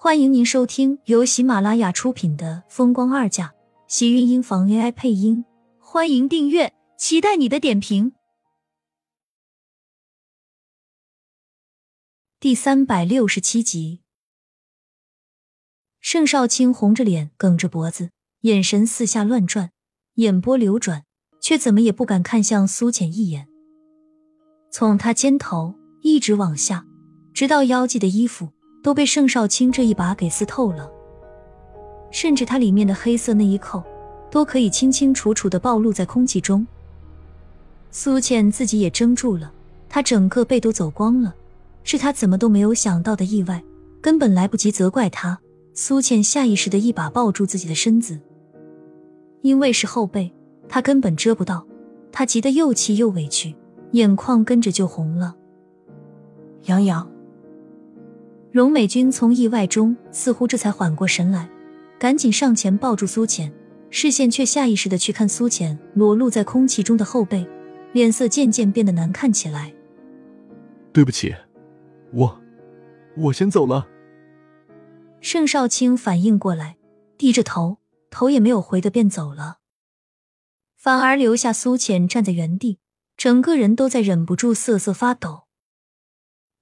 欢迎您收听由喜马拉雅出品的《风光二嫁》，喜运音房 AI 配音。欢迎订阅，期待你的点评。第三百六十七集，盛少卿红着脸，梗着脖子，眼神四下乱转，眼波流转，却怎么也不敢看向苏浅一眼。从他肩头一直往下，直到腰际的衣服。都被盛少卿这一把给撕透了，甚至他里面的黑色内衣扣都可以清清楚楚的暴露在空气中。苏倩自己也怔住了，她整个背都走光了，是她怎么都没有想到的意外，根本来不及责怪他。苏倩下意识的一把抱住自己的身子，因为是后背，她根本遮不到，她急得又气又委屈，眼眶跟着就红了。杨洋。荣美君从意外中似乎这才缓过神来，赶紧上前抱住苏浅，视线却下意识的去看苏浅裸露在空气中的后背，脸色渐渐变得难看起来。对不起，我我先走了。盛少卿反应过来，低着头，头也没有回的便走了，反而留下苏浅站在原地，整个人都在忍不住瑟瑟发抖。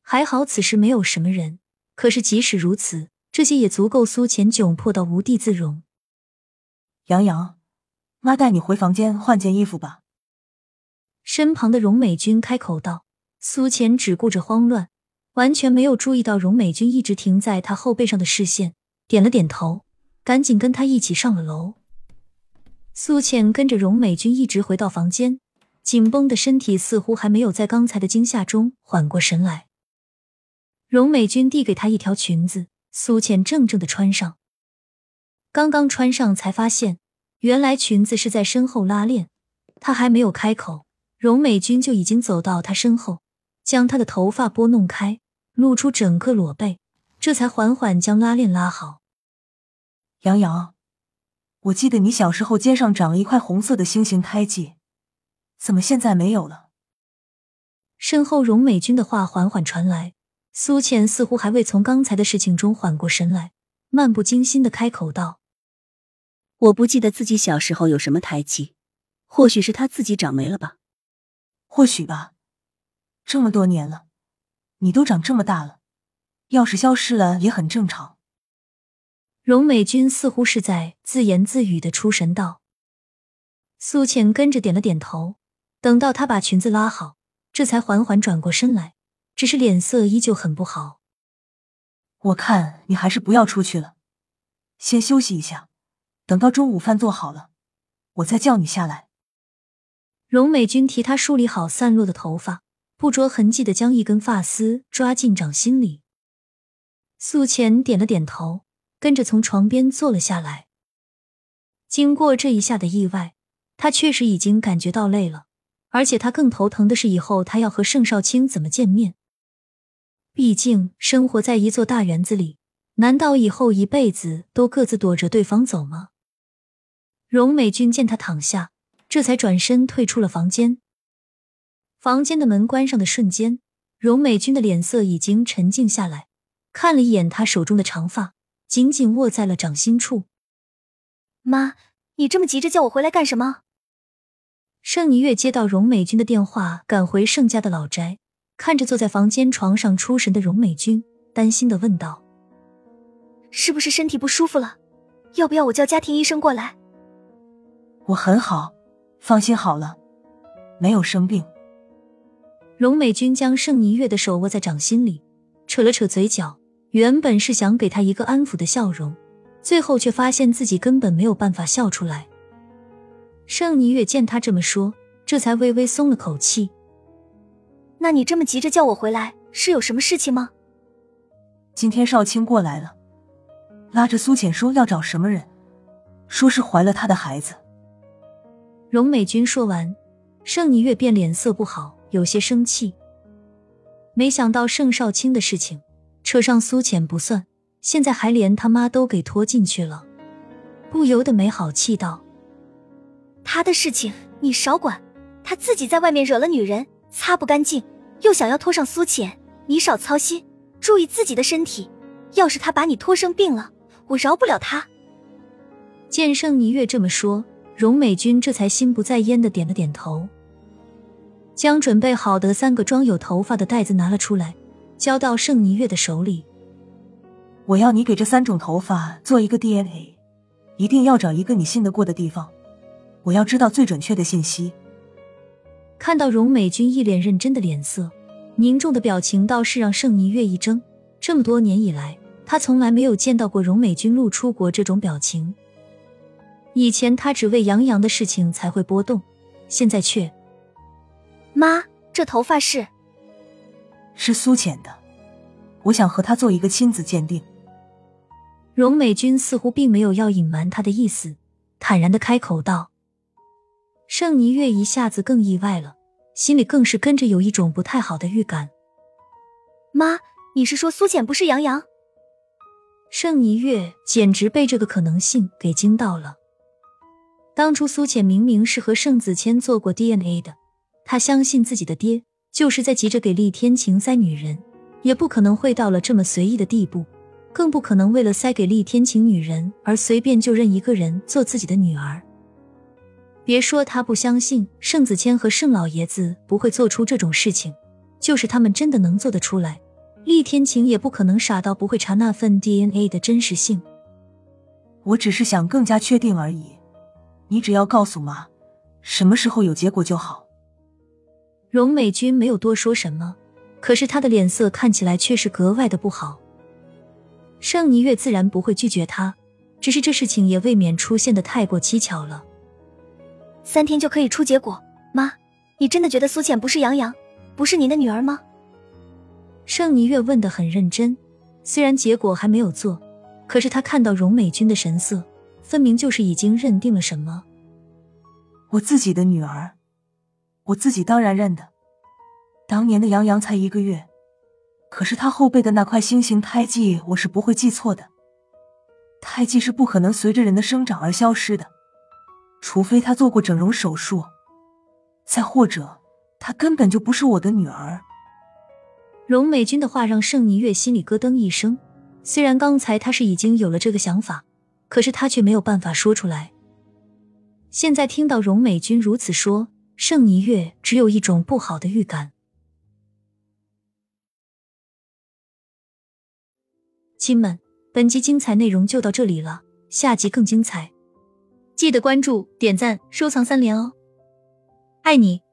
还好此时没有什么人。可是，即使如此，这些也足够苏浅窘迫到无地自容。杨洋，妈带你回房间换件衣服吧。身旁的荣美君开口道。苏浅只顾着慌乱，完全没有注意到荣美君一直停在他后背上的视线，点了点头，赶紧跟他一起上了楼。苏浅跟着荣美君一直回到房间，紧绷的身体似乎还没有在刚才的惊吓中缓过神来。荣美君递给她一条裙子，苏浅怔怔的穿上。刚刚穿上，才发现原来裙子是在身后拉链。她还没有开口，荣美君就已经走到她身后，将她的头发拨弄开，露出整个裸背，这才缓缓将拉链拉好。杨洋，我记得你小时候肩上长了一块红色的星形胎记，怎么现在没有了？身后荣美君的话缓缓传来。苏浅似乎还未从刚才的事情中缓过神来，漫不经心的开口道：“我不记得自己小时候有什么胎记，或许是他自己长没了吧？或许吧。这么多年了，你都长这么大了，要是消失了也很正常。”荣美君似乎是在自言自语的出神道。苏浅跟着点了点头，等到她把裙子拉好，这才缓缓转过身来。只是脸色依旧很不好。我看你还是不要出去了，先休息一下，等到中午饭做好了，我再叫你下来。荣美君替他梳理好散落的头发，不着痕迹的将一根发丝抓进掌心里。素浅点了点头，跟着从床边坐了下来。经过这一下的意外，他确实已经感觉到累了，而且他更头疼的是以后他要和盛少卿怎么见面。毕竟生活在一座大园子里，难道以后一辈子都各自躲着对方走吗？荣美君见他躺下，这才转身退出了房间。房间的门关上的瞬间，荣美君的脸色已经沉静下来，看了一眼他手中的长发，紧紧握在了掌心处。妈，你这么急着叫我回来干什么？盛霓月接到荣美君的电话，赶回盛家的老宅。看着坐在房间床上出神的荣美君，担心的问道：“是不是身体不舒服了？要不要我叫家庭医生过来？”“我很好，放心好了，没有生病。”荣美君将盛霓月的手握在掌心里，扯了扯嘴角，原本是想给他一个安抚的笑容，最后却发现自己根本没有办法笑出来。盛霓月见他这么说，这才微微松了口气。那你这么急着叫我回来，是有什么事情吗？今天少卿过来了，拉着苏浅说要找什么人，说是怀了他的孩子。荣美君说完，盛霓月便脸色不好，有些生气。没想到盛少卿的事情，扯上苏浅不算，现在还连他妈都给拖进去了，不由得没好气道：“他的事情你少管，他自己在外面惹了女人。”擦不干净，又想要拖上苏浅，你少操心，注意自己的身体。要是他把你拖生病了，我饶不了他。见盛霓月这么说，荣美君这才心不在焉的点了点头，将准备好的三个装有头发的袋子拿了出来，交到盛霓月的手里。我要你给这三种头发做一个 DNA，一定要找一个你信得过的地方。我要知道最准确的信息。看到荣美君一脸认真的脸色，凝重的表情倒是让盛霓月一怔。这么多年以来，他从来没有见到过荣美君露出过这种表情。以前他只为杨洋的事情才会波动，现在却……妈，这头发是……是苏浅的，我想和他做一个亲子鉴定。荣美君似乎并没有要隐瞒他的意思，坦然的开口道。盛霓月一下子更意外了，心里更是跟着有一种不太好的预感。妈，你是说苏浅不是杨洋？盛霓月简直被这个可能性给惊到了。当初苏浅明明是和盛子谦做过 DNA 的，他相信自己的爹就是在急着给厉天晴塞女人，也不可能会到了这么随意的地步，更不可能为了塞给厉天晴女人而随便就认一个人做自己的女儿。别说他不相信盛子谦和盛老爷子不会做出这种事情，就是他们真的能做得出来，厉天晴也不可能傻到不会查那份 DNA 的真实性。我只是想更加确定而已，你只要告诉妈，什么时候有结果就好。荣美君没有多说什么，可是她的脸色看起来却是格外的不好。盛霓月自然不会拒绝他，只是这事情也未免出现的太过蹊跷了。三天就可以出结果，妈，你真的觉得苏浅不是杨洋，不是您的女儿吗？盛霓月问的很认真，虽然结果还没有做，可是他看到荣美君的神色，分明就是已经认定了什么。我自己的女儿，我自己当然认得。当年的杨洋才一个月，可是他后背的那块星形胎记，我是不会记错的。胎记是不可能随着人的生长而消失的。除非她做过整容手术，再或者她根本就不是我的女儿。荣美君的话让盛霓月心里咯噔一声。虽然刚才他是已经有了这个想法，可是他却没有办法说出来。现在听到荣美君如此说，盛霓月只有一种不好的预感。亲们，本集精彩内容就到这里了，下集更精彩。记得关注、点赞、收藏三连哦，爱你！